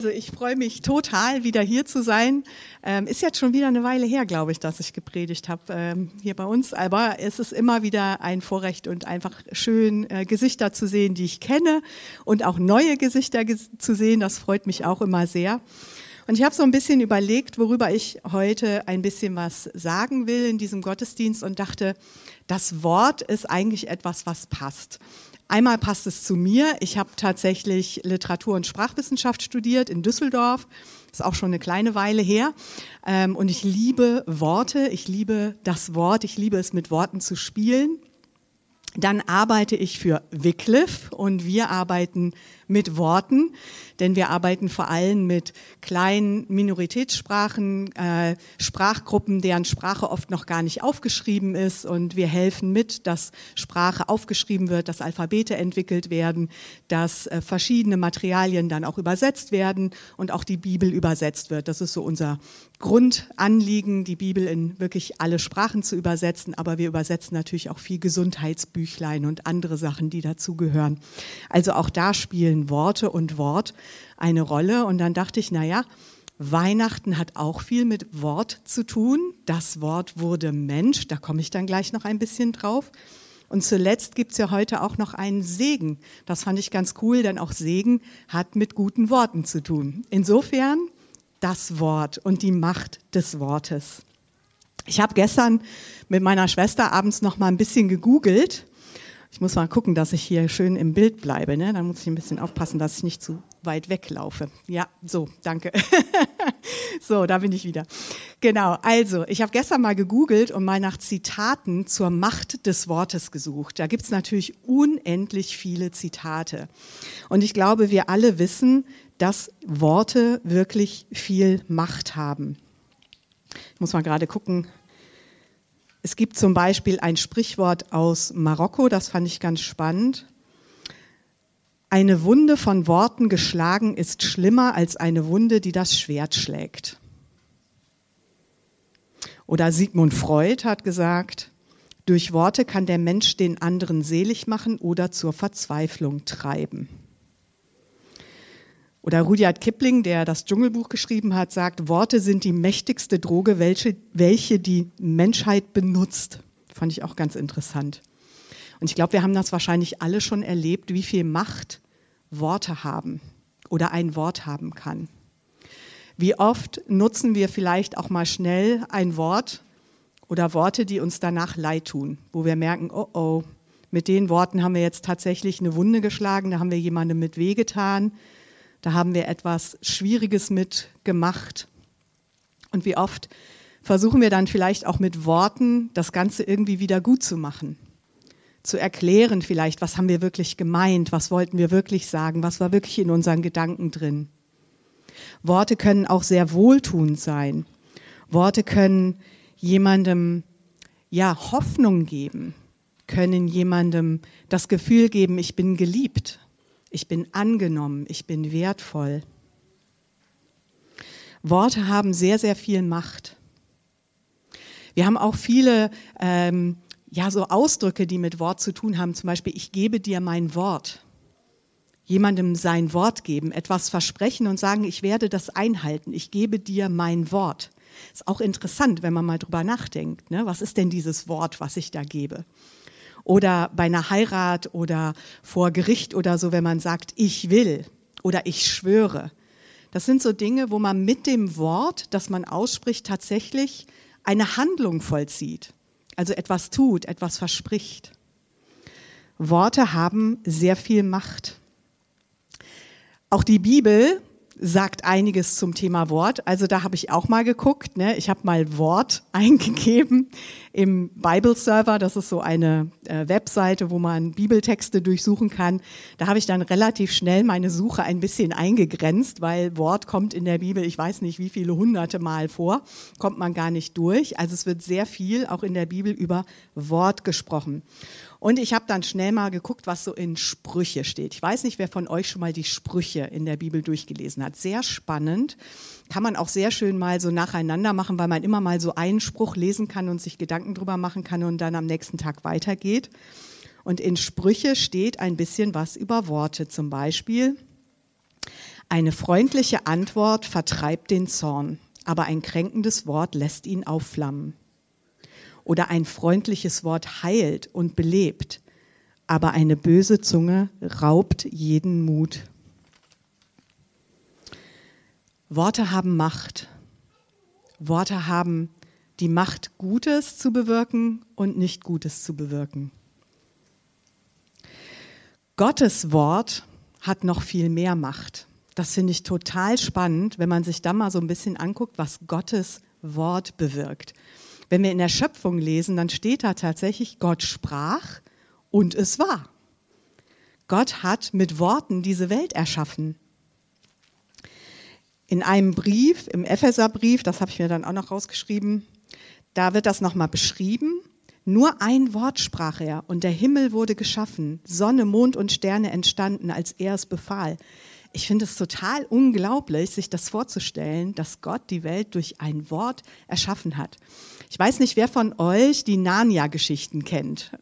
Also ich freue mich total, wieder hier zu sein. Ähm, ist jetzt schon wieder eine Weile her, glaube ich, dass ich gepredigt habe ähm, hier bei uns. Aber es ist immer wieder ein Vorrecht und einfach schön, äh, Gesichter zu sehen, die ich kenne und auch neue Gesichter ges zu sehen. Das freut mich auch immer sehr. Und ich habe so ein bisschen überlegt, worüber ich heute ein bisschen was sagen will in diesem Gottesdienst und dachte, das Wort ist eigentlich etwas, was passt. Einmal passt es zu mir. Ich habe tatsächlich Literatur- und Sprachwissenschaft studiert in Düsseldorf. Ist auch schon eine kleine Weile her. Ähm, und ich liebe Worte. Ich liebe das Wort. Ich liebe es, mit Worten zu spielen. Dann arbeite ich für Wycliffe und wir arbeiten mit Worten, denn wir arbeiten vor allem mit kleinen Minoritätssprachen, äh, Sprachgruppen, deren Sprache oft noch gar nicht aufgeschrieben ist und wir helfen mit, dass Sprache aufgeschrieben wird, dass Alphabete entwickelt werden, dass äh, verschiedene Materialien dann auch übersetzt werden und auch die Bibel übersetzt wird. Das ist so unser Grundanliegen, die Bibel in wirklich alle Sprachen zu übersetzen, aber wir übersetzen natürlich auch viel Gesundheitsbüchlein und andere Sachen, die dazugehören. Also auch da spielen spielen Worte und Wort eine Rolle. Und dann dachte ich, naja, Weihnachten hat auch viel mit Wort zu tun. Das Wort wurde Mensch, da komme ich dann gleich noch ein bisschen drauf. Und zuletzt gibt es ja heute auch noch einen Segen. Das fand ich ganz cool, denn auch Segen hat mit guten Worten zu tun. Insofern das Wort und die Macht des Wortes. Ich habe gestern mit meiner Schwester abends noch mal ein bisschen gegoogelt ich muss mal gucken, dass ich hier schön im Bild bleibe. Ne? Dann muss ich ein bisschen aufpassen, dass ich nicht zu weit weglaufe. Ja, so, danke. so, da bin ich wieder. Genau, also ich habe gestern mal gegoogelt und mal nach Zitaten zur Macht des Wortes gesucht. Da gibt es natürlich unendlich viele Zitate. Und ich glaube, wir alle wissen, dass Worte wirklich viel Macht haben. Ich muss mal gerade gucken, es gibt zum Beispiel ein Sprichwort aus Marokko, das fand ich ganz spannend. Eine Wunde von Worten geschlagen ist schlimmer als eine Wunde, die das Schwert schlägt. Oder Sigmund Freud hat gesagt, durch Worte kann der Mensch den anderen selig machen oder zur Verzweiflung treiben. Oder Rudyard Kipling, der das Dschungelbuch geschrieben hat, sagt, Worte sind die mächtigste Droge, welche, welche die Menschheit benutzt. Fand ich auch ganz interessant. Und ich glaube, wir haben das wahrscheinlich alle schon erlebt, wie viel Macht Worte haben oder ein Wort haben kann. Wie oft nutzen wir vielleicht auch mal schnell ein Wort oder Worte, die uns danach leid tun, wo wir merken, oh oh, mit den Worten haben wir jetzt tatsächlich eine Wunde geschlagen, da haben wir jemandem mit wehgetan, da haben wir etwas Schwieriges mitgemacht. Und wie oft versuchen wir dann vielleicht auch mit Worten das Ganze irgendwie wieder gut zu machen. Zu erklären vielleicht, was haben wir wirklich gemeint, was wollten wir wirklich sagen, was war wirklich in unseren Gedanken drin. Worte können auch sehr wohltuend sein. Worte können jemandem ja Hoffnung geben, können jemandem das Gefühl geben, ich bin geliebt ich bin angenommen, ich bin wertvoll. Worte haben sehr, sehr viel Macht. Wir haben auch viele ähm, ja, so Ausdrücke, die mit Wort zu tun haben. Zum Beispiel, ich gebe dir mein Wort. Jemandem sein Wort geben, etwas versprechen und sagen, ich werde das einhalten. Ich gebe dir mein Wort. Ist auch interessant, wenn man mal drüber nachdenkt. Ne? Was ist denn dieses Wort, was ich da gebe? Oder bei einer Heirat oder vor Gericht oder so, wenn man sagt, ich will oder ich schwöre. Das sind so Dinge, wo man mit dem Wort, das man ausspricht, tatsächlich eine Handlung vollzieht. Also etwas tut, etwas verspricht. Worte haben sehr viel Macht. Auch die Bibel sagt einiges zum Thema Wort. Also da habe ich auch mal geguckt. Ne? Ich habe mal Wort eingegeben im Bible Server. Das ist so eine äh, Webseite, wo man Bibeltexte durchsuchen kann. Da habe ich dann relativ schnell meine Suche ein bisschen eingegrenzt, weil Wort kommt in der Bibel, ich weiß nicht wie viele hunderte Mal vor, kommt man gar nicht durch. Also es wird sehr viel auch in der Bibel über Wort gesprochen. Und ich habe dann schnell mal geguckt, was so in Sprüche steht. Ich weiß nicht, wer von euch schon mal die Sprüche in der Bibel durchgelesen hat. Sehr spannend. Kann man auch sehr schön mal so nacheinander machen, weil man immer mal so einen Spruch lesen kann und sich Gedanken drüber machen kann und dann am nächsten Tag weitergeht. Und in Sprüche steht ein bisschen was über Worte. Zum Beispiel, Eine freundliche Antwort vertreibt den Zorn, aber ein kränkendes Wort lässt ihn aufflammen. Oder ein freundliches Wort heilt und belebt, aber eine böse Zunge raubt jeden Mut. Worte haben Macht. Worte haben die Macht, Gutes zu bewirken und nicht Gutes zu bewirken. Gottes Wort hat noch viel mehr Macht. Das finde ich total spannend, wenn man sich da mal so ein bisschen anguckt, was Gottes Wort bewirkt. Wenn wir in der Schöpfung lesen, dann steht da tatsächlich, Gott sprach und es war. Gott hat mit Worten diese Welt erschaffen. In einem Brief, im Epheserbrief, das habe ich mir dann auch noch rausgeschrieben, da wird das nochmal beschrieben. Nur ein Wort sprach er und der Himmel wurde geschaffen, Sonne, Mond und Sterne entstanden, als er es befahl. Ich finde es total unglaublich, sich das vorzustellen, dass Gott die Welt durch ein Wort erschaffen hat. Ich weiß nicht, wer von euch die Narnia-Geschichten kennt.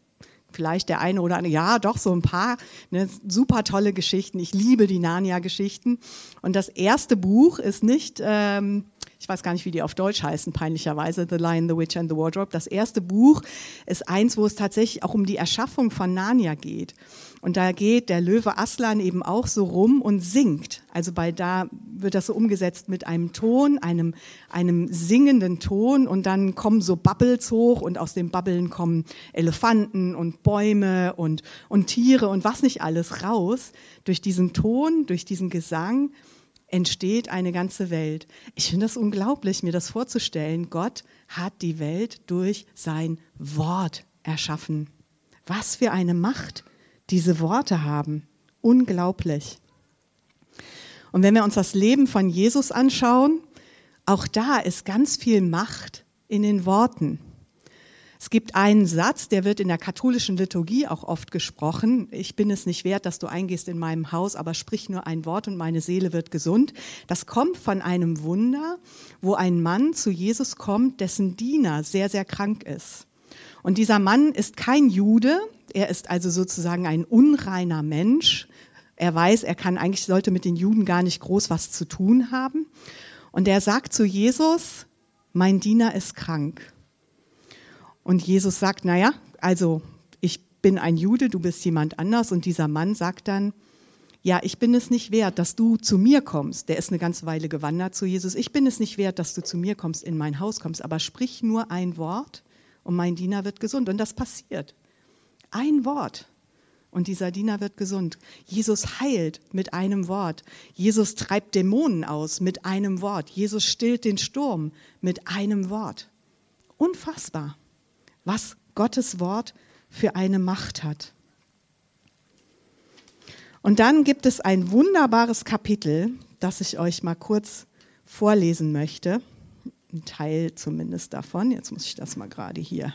Vielleicht der eine oder andere, ja, doch, so ein paar ne, super tolle Geschichten. Ich liebe die Narnia-Geschichten. Und das erste Buch ist nicht ähm, ich weiß gar nicht, wie die auf Deutsch heißen, peinlicherweise, The Lion, the Witch and the Wardrobe. Das erste Buch ist eins, wo es tatsächlich auch um die Erschaffung von Narnia geht. Und da geht der Löwe Aslan eben auch so rum und singt. Also bei da wird das so umgesetzt mit einem Ton, einem, einem singenden Ton und dann kommen so Bubbles hoch und aus den Bubbeln kommen Elefanten und Bäume und, und Tiere und was nicht alles raus. Durch diesen Ton, durch diesen Gesang entsteht eine ganze Welt. Ich finde das unglaublich, mir das vorzustellen. Gott hat die Welt durch sein Wort erschaffen. Was für eine Macht diese Worte haben. Unglaublich. Und wenn wir uns das Leben von Jesus anschauen, auch da ist ganz viel Macht in den Worten. Es gibt einen Satz, der wird in der katholischen Liturgie auch oft gesprochen. Ich bin es nicht wert, dass du eingehst in meinem Haus, aber sprich nur ein Wort und meine Seele wird gesund. Das kommt von einem Wunder, wo ein Mann zu Jesus kommt, dessen Diener sehr, sehr krank ist. Und dieser Mann ist kein Jude, er ist also sozusagen ein unreiner Mensch. Er weiß, er kann eigentlich sollte mit den Juden gar nicht groß was zu tun haben. Und er sagt zu Jesus, mein Diener ist krank. Und Jesus sagt, naja, also ich bin ein Jude, du bist jemand anders. Und dieser Mann sagt dann, ja, ich bin es nicht wert, dass du zu mir kommst. Der ist eine ganze Weile gewandert zu Jesus. Ich bin es nicht wert, dass du zu mir kommst, in mein Haus kommst, aber sprich nur ein Wort und mein Diener wird gesund. Und das passiert. Ein Wort. Und dieser Diener wird gesund. Jesus heilt mit einem Wort. Jesus treibt Dämonen aus mit einem Wort. Jesus stillt den Sturm mit einem Wort. Unfassbar was Gottes Wort für eine Macht hat. Und dann gibt es ein wunderbares Kapitel, das ich euch mal kurz vorlesen möchte. Ein Teil zumindest davon. Jetzt muss ich das mal gerade hier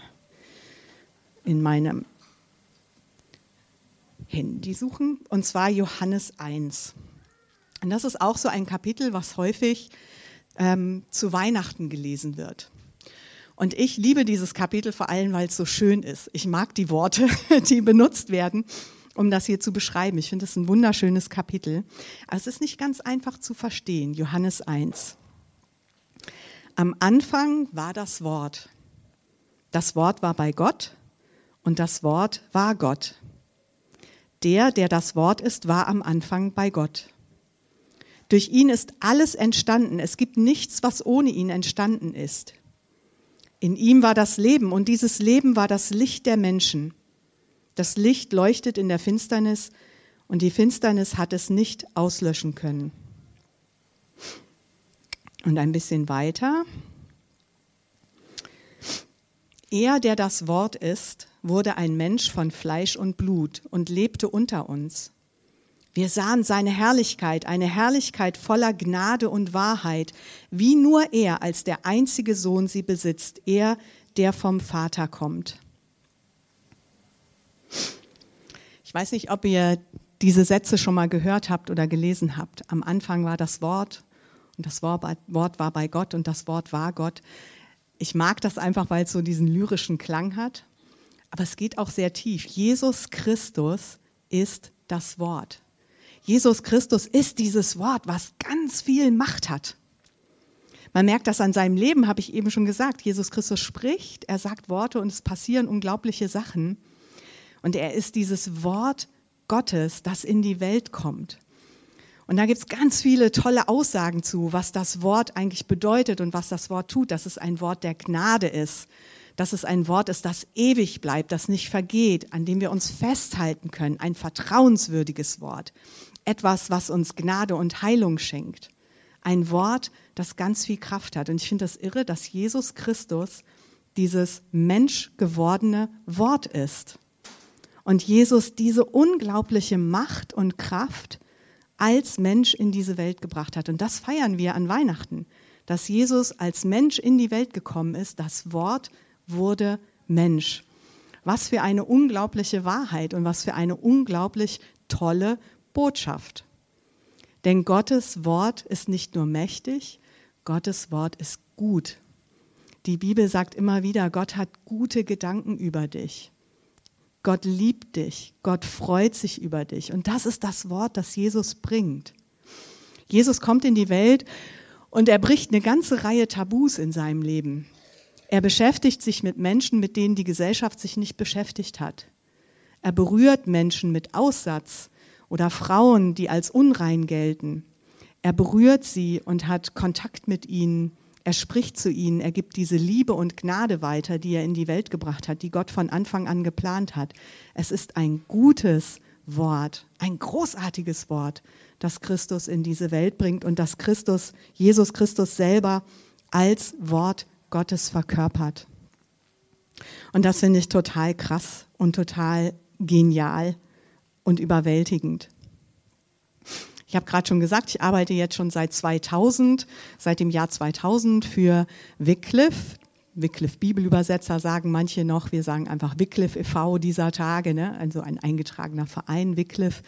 in meinem Handy suchen. Und zwar Johannes 1. Und das ist auch so ein Kapitel, was häufig ähm, zu Weihnachten gelesen wird. Und ich liebe dieses Kapitel vor allem, weil es so schön ist. Ich mag die Worte, die benutzt werden, um das hier zu beschreiben. Ich finde es ein wunderschönes Kapitel. Aber es ist nicht ganz einfach zu verstehen. Johannes 1. Am Anfang war das Wort. Das Wort war bei Gott und das Wort war Gott. Der, der das Wort ist, war am Anfang bei Gott. Durch ihn ist alles entstanden. Es gibt nichts, was ohne ihn entstanden ist. In ihm war das Leben und dieses Leben war das Licht der Menschen. Das Licht leuchtet in der Finsternis und die Finsternis hat es nicht auslöschen können. Und ein bisschen weiter. Er, der das Wort ist, wurde ein Mensch von Fleisch und Blut und lebte unter uns. Wir sahen seine Herrlichkeit, eine Herrlichkeit voller Gnade und Wahrheit, wie nur er als der einzige Sohn sie besitzt, er, der vom Vater kommt. Ich weiß nicht, ob ihr diese Sätze schon mal gehört habt oder gelesen habt. Am Anfang war das Wort und das Wort war bei Gott und das Wort war Gott. Ich mag das einfach, weil es so diesen lyrischen Klang hat. Aber es geht auch sehr tief. Jesus Christus ist das Wort. Jesus Christus ist dieses Wort, was ganz viel Macht hat. Man merkt das an seinem Leben, habe ich eben schon gesagt. Jesus Christus spricht, er sagt Worte und es passieren unglaubliche Sachen. Und er ist dieses Wort Gottes, das in die Welt kommt. Und da gibt es ganz viele tolle Aussagen zu, was das Wort eigentlich bedeutet und was das Wort tut, dass es ein Wort der Gnade ist, dass es ein Wort ist, das ewig bleibt, das nicht vergeht, an dem wir uns festhalten können, ein vertrauenswürdiges Wort, etwas, was uns Gnade und Heilung schenkt, ein Wort, das ganz viel Kraft hat. Und ich finde das irre, dass Jesus Christus dieses menschgewordene Wort ist. Und Jesus diese unglaubliche Macht und Kraft als Mensch in diese Welt gebracht hat. Und das feiern wir an Weihnachten, dass Jesus als Mensch in die Welt gekommen ist. Das Wort wurde Mensch. Was für eine unglaubliche Wahrheit und was für eine unglaublich tolle Botschaft. Denn Gottes Wort ist nicht nur mächtig, Gottes Wort ist gut. Die Bibel sagt immer wieder, Gott hat gute Gedanken über dich. Gott liebt dich, Gott freut sich über dich. Und das ist das Wort, das Jesus bringt. Jesus kommt in die Welt und er bricht eine ganze Reihe Tabus in seinem Leben. Er beschäftigt sich mit Menschen, mit denen die Gesellschaft sich nicht beschäftigt hat. Er berührt Menschen mit Aussatz oder Frauen, die als unrein gelten. Er berührt sie und hat Kontakt mit ihnen er spricht zu ihnen, er gibt diese Liebe und Gnade weiter, die er in die Welt gebracht hat, die Gott von Anfang an geplant hat. Es ist ein gutes Wort, ein großartiges Wort, das Christus in diese Welt bringt und das Christus, Jesus Christus selber als Wort Gottes verkörpert. Und das finde ich total krass und total genial und überwältigend. Ich habe gerade schon gesagt, ich arbeite jetzt schon seit 2000, seit dem Jahr 2000 für Wycliffe. Wycliffe Bibelübersetzer sagen manche noch, wir sagen einfach Wycliffe e.V. dieser Tage, ne? also ein eingetragener Verein Wycliffe.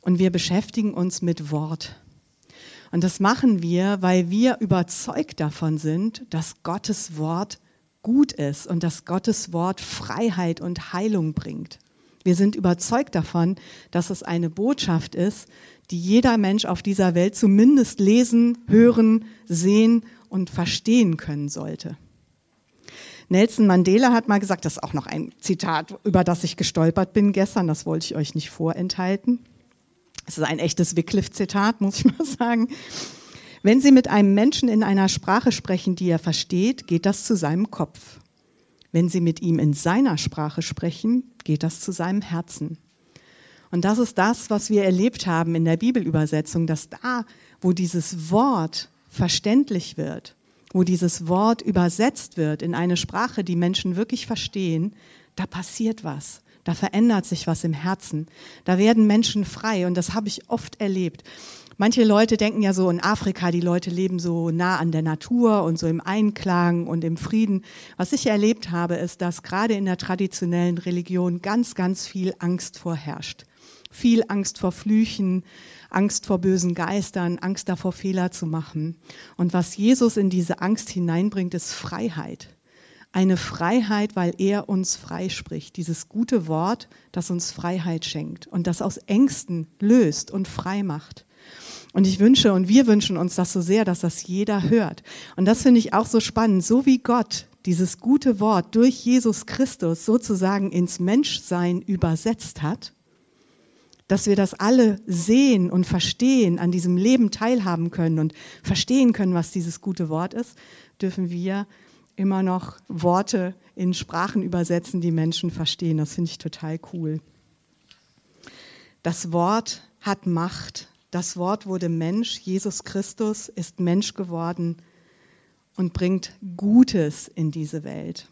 Und wir beschäftigen uns mit Wort. Und das machen wir, weil wir überzeugt davon sind, dass Gottes Wort gut ist und dass Gottes Wort Freiheit und Heilung bringt. Wir sind überzeugt davon, dass es eine Botschaft ist, die jeder Mensch auf dieser Welt zumindest lesen, hören, sehen und verstehen können sollte. Nelson Mandela hat mal gesagt, das ist auch noch ein Zitat, über das ich gestolpert bin gestern, das wollte ich euch nicht vorenthalten. Es ist ein echtes Wycliffe-Zitat, muss ich mal sagen. Wenn Sie mit einem Menschen in einer Sprache sprechen, die er versteht, geht das zu seinem Kopf. Wenn Sie mit ihm in seiner Sprache sprechen, geht das zu seinem Herzen. Und das ist das, was wir erlebt haben in der Bibelübersetzung, dass da, wo dieses Wort verständlich wird, wo dieses Wort übersetzt wird in eine Sprache, die Menschen wirklich verstehen, da passiert was. Da verändert sich was im Herzen. Da werden Menschen frei und das habe ich oft erlebt. Manche Leute denken ja so in Afrika, die Leute leben so nah an der Natur und so im Einklang und im Frieden. Was ich erlebt habe, ist, dass gerade in der traditionellen Religion ganz, ganz viel Angst vorherrscht viel Angst vor Flüchen, Angst vor bösen Geistern, Angst davor, Fehler zu machen. Und was Jesus in diese Angst hineinbringt, ist Freiheit. Eine Freiheit, weil er uns freispricht. Dieses gute Wort, das uns Freiheit schenkt und das aus Ängsten löst und frei macht. Und ich wünsche und wir wünschen uns das so sehr, dass das jeder hört. Und das finde ich auch so spannend. So wie Gott dieses gute Wort durch Jesus Christus sozusagen ins Menschsein übersetzt hat, dass wir das alle sehen und verstehen, an diesem Leben teilhaben können und verstehen können, was dieses gute Wort ist, dürfen wir immer noch Worte in Sprachen übersetzen, die Menschen verstehen. Das finde ich total cool. Das Wort hat Macht. Das Wort wurde Mensch. Jesus Christus ist Mensch geworden und bringt Gutes in diese Welt.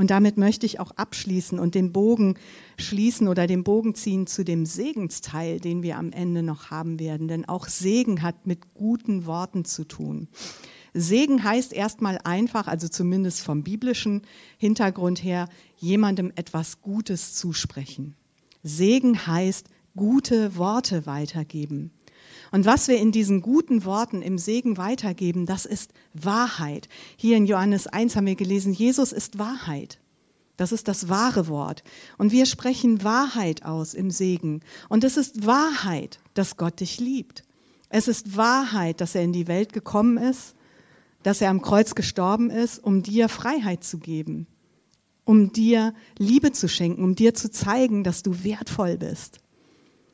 Und damit möchte ich auch abschließen und den Bogen schließen oder den Bogen ziehen zu dem Segensteil, den wir am Ende noch haben werden. Denn auch Segen hat mit guten Worten zu tun. Segen heißt erstmal einfach, also zumindest vom biblischen Hintergrund her, jemandem etwas Gutes zusprechen. Segen heißt gute Worte weitergeben. Und was wir in diesen guten Worten im Segen weitergeben, das ist Wahrheit. Hier in Johannes 1 haben wir gelesen, Jesus ist Wahrheit. Das ist das wahre Wort. Und wir sprechen Wahrheit aus im Segen. Und es ist Wahrheit, dass Gott dich liebt. Es ist Wahrheit, dass er in die Welt gekommen ist, dass er am Kreuz gestorben ist, um dir Freiheit zu geben, um dir Liebe zu schenken, um dir zu zeigen, dass du wertvoll bist.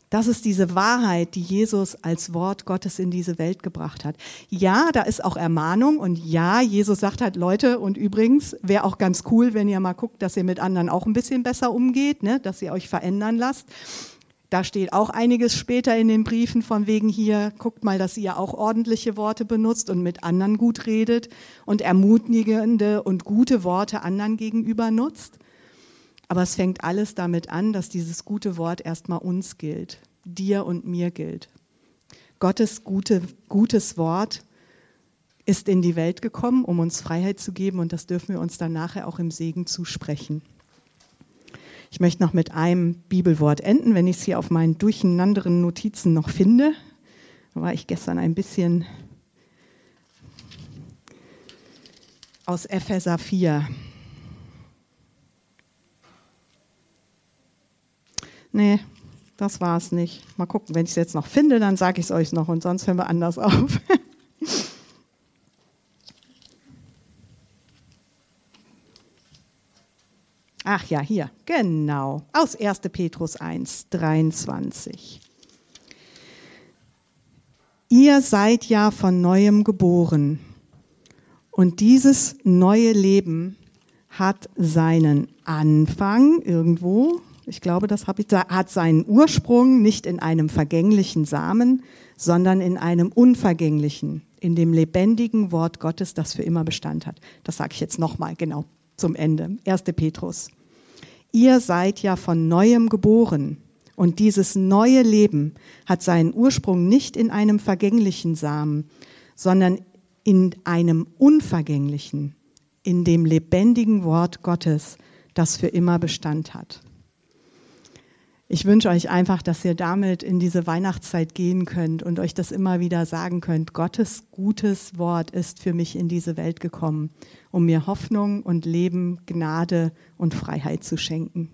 Das ist diese Wahrheit, die Jesus als Wort Gottes in diese Welt gebracht hat. Ja, da ist auch Ermahnung und ja, Jesus sagt halt, Leute, und übrigens wäre auch ganz cool, wenn ihr mal guckt, dass ihr mit anderen auch ein bisschen besser umgeht, ne? dass ihr euch verändern lasst. Da steht auch einiges später in den Briefen von wegen hier, guckt mal, dass ihr auch ordentliche Worte benutzt und mit anderen gut redet und ermutigende und gute Worte anderen gegenüber nutzt. Aber es fängt alles damit an, dass dieses gute Wort erstmal uns gilt, dir und mir gilt. Gottes gute, gutes Wort ist in die Welt gekommen, um uns Freiheit zu geben und das dürfen wir uns dann nachher auch im Segen zusprechen. Ich möchte noch mit einem Bibelwort enden, wenn ich es hier auf meinen durcheinanderen Notizen noch finde. Da war ich gestern ein bisschen aus Epheser 4. Nee, das war es nicht. Mal gucken, wenn ich es jetzt noch finde, dann sage ich es euch noch und sonst hören wir anders auf. Ach ja, hier, genau. Aus 1. Petrus 1, 23. Ihr seid ja von neuem geboren und dieses neue Leben hat seinen Anfang irgendwo ich glaube, das hat seinen Ursprung nicht in einem vergänglichen Samen, sondern in einem unvergänglichen, in dem lebendigen Wort Gottes, das für immer Bestand hat. Das sage ich jetzt nochmal, genau, zum Ende. 1. Petrus. Ihr seid ja von neuem geboren und dieses neue Leben hat seinen Ursprung nicht in einem vergänglichen Samen, sondern in einem unvergänglichen, in dem lebendigen Wort Gottes, das für immer Bestand hat. Ich wünsche euch einfach, dass ihr damit in diese Weihnachtszeit gehen könnt und euch das immer wieder sagen könnt. Gottes gutes Wort ist für mich in diese Welt gekommen, um mir Hoffnung und Leben, Gnade und Freiheit zu schenken.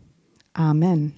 Amen.